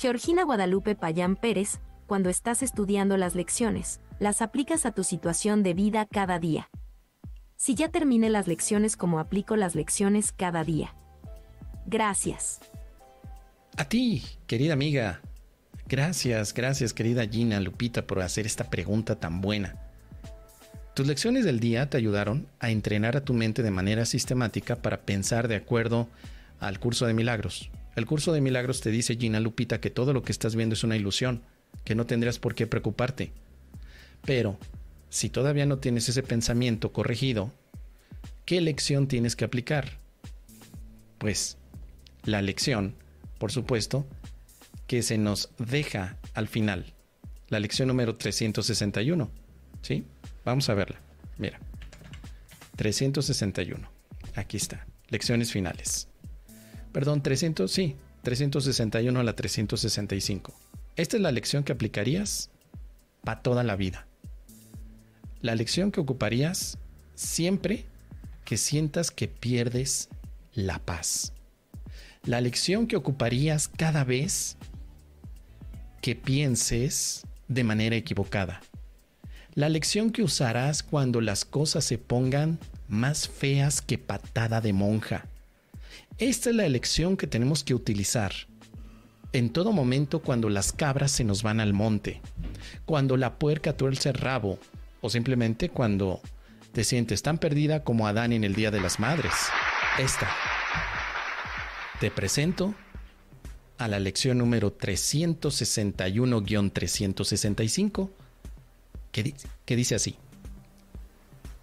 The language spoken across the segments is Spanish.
Georgina Guadalupe Payán Pérez, cuando estás estudiando las lecciones, las aplicas a tu situación de vida cada día. Si ya terminé las lecciones como aplico las lecciones cada día. Gracias. A ti, querida amiga. Gracias, gracias, querida Gina Lupita, por hacer esta pregunta tan buena. Tus lecciones del día te ayudaron a entrenar a tu mente de manera sistemática para pensar de acuerdo al curso de milagros. El curso de milagros te dice, Gina Lupita, que todo lo que estás viendo es una ilusión, que no tendrías por qué preocuparte. Pero, si todavía no tienes ese pensamiento corregido, ¿qué lección tienes que aplicar? Pues, la lección, por supuesto, que se nos deja al final. La lección número 361. ¿Sí? Vamos a verla. Mira. 361. Aquí está. Lecciones finales. Perdón, 300, sí. 361 a la 365. Esta es la lección que aplicarías para toda la vida. La lección que ocuparías siempre que sientas que pierdes la paz. La lección que ocuparías cada vez que pienses de manera equivocada. La lección que usarás cuando las cosas se pongan más feas que patada de monja. Esta es la lección que tenemos que utilizar en todo momento cuando las cabras se nos van al monte, cuando la puerca tuerce el rabo o simplemente cuando te sientes tan perdida como Adán en el Día de las Madres. Esta. Te presento a la lección número 361-365 que, que dice así.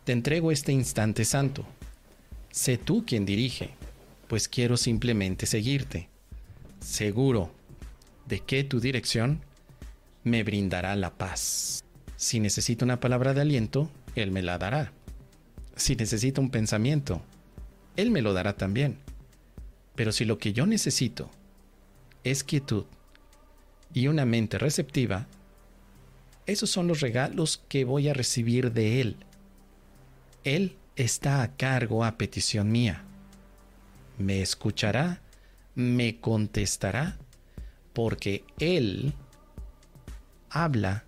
Te entrego este instante santo. Sé tú quien dirige, pues quiero simplemente seguirte. Seguro de que tu dirección me brindará la paz. Si necesito una palabra de aliento, Él me la dará. Si necesito un pensamiento, Él me lo dará también. Pero si lo que yo necesito es quietud y una mente receptiva, esos son los regalos que voy a recibir de Él. Él está a cargo a petición mía. Me escuchará, me contestará porque Él habla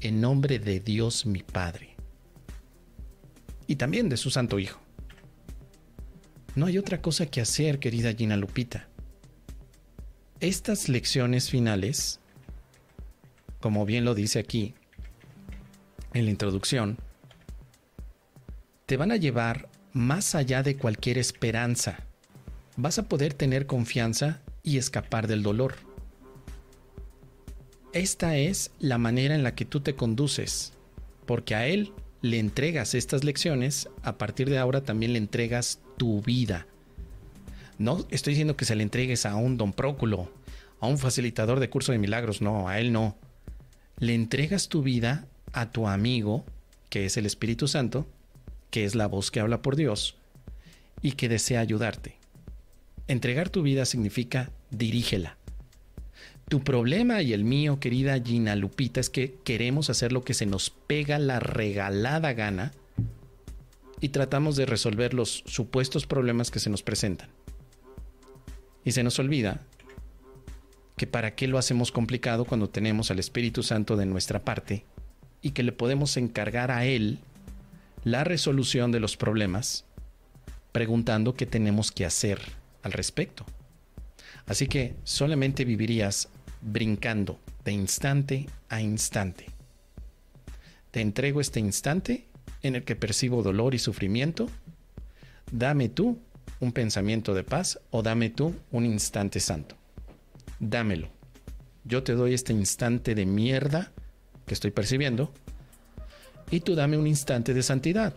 en nombre de Dios mi Padre y también de su Santo Hijo. No hay otra cosa que hacer, querida Gina Lupita. Estas lecciones finales, como bien lo dice aquí en la introducción, te van a llevar más allá de cualquier esperanza. Vas a poder tener confianza y escapar del dolor. Esta es la manera en la que tú te conduces, porque a Él le entregas estas lecciones, a partir de ahora también le entregas tu vida. No estoy diciendo que se le entregues a un don Próculo, a un facilitador de curso de milagros, no, a él no. Le entregas tu vida a tu amigo, que es el Espíritu Santo, que es la voz que habla por Dios y que desea ayudarte. Entregar tu vida significa dirígela. Tu problema y el mío, querida Gina Lupita, es que queremos hacer lo que se nos pega la regalada gana y tratamos de resolver los supuestos problemas que se nos presentan. Y se nos olvida que para qué lo hacemos complicado cuando tenemos al Espíritu Santo de nuestra parte y que le podemos encargar a Él la resolución de los problemas preguntando qué tenemos que hacer al respecto. Así que solamente vivirías brincando de instante a instante. Te entrego este instante en el que percibo dolor y sufrimiento. Dame tú un pensamiento de paz o dame tú un instante santo. Dámelo. Yo te doy este instante de mierda que estoy percibiendo y tú dame un instante de santidad.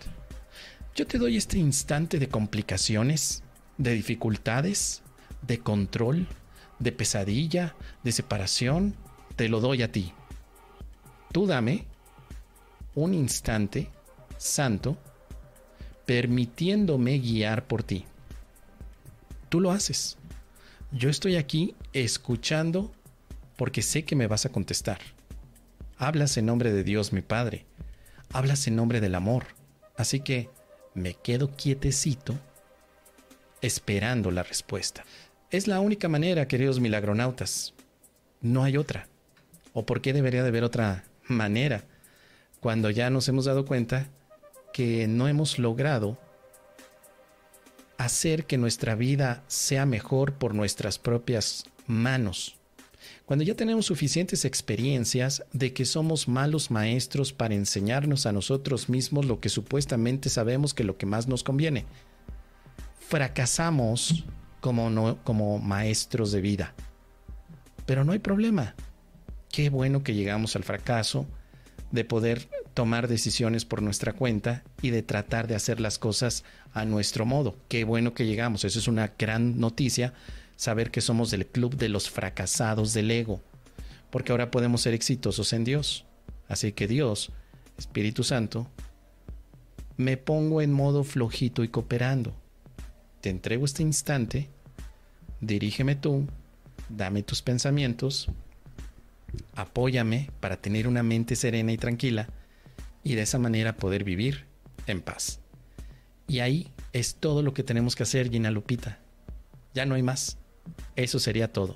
Yo te doy este instante de complicaciones, de dificultades, de control, de pesadilla, de separación, te lo doy a ti. Tú dame un instante santo permitiéndome guiar por ti. Tú lo haces. Yo estoy aquí escuchando porque sé que me vas a contestar. Hablas en nombre de Dios mi Padre. Hablas en nombre del amor. Así que me quedo quietecito esperando la respuesta. Es la única manera, queridos milagronautas. No hay otra. ¿O por qué debería de haber otra manera? Cuando ya nos hemos dado cuenta que no hemos logrado hacer que nuestra vida sea mejor por nuestras propias manos. Cuando ya tenemos suficientes experiencias de que somos malos maestros para enseñarnos a nosotros mismos lo que supuestamente sabemos que lo que más nos conviene. Fracasamos como, no, como maestros de vida. Pero no hay problema. Qué bueno que llegamos al fracaso de poder tomar decisiones por nuestra cuenta y de tratar de hacer las cosas a nuestro modo. Qué bueno que llegamos. Eso es una gran noticia, saber que somos del club de los fracasados del ego, porque ahora podemos ser exitosos en Dios. Así que Dios, Espíritu Santo, me pongo en modo flojito y cooperando. Te entrego este instante, dirígeme tú, dame tus pensamientos, apóyame para tener una mente serena y tranquila y de esa manera poder vivir en paz. Y ahí es todo lo que tenemos que hacer, Gina Lupita. Ya no hay más. Eso sería todo.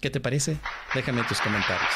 ¿Qué te parece? Déjame tus comentarios.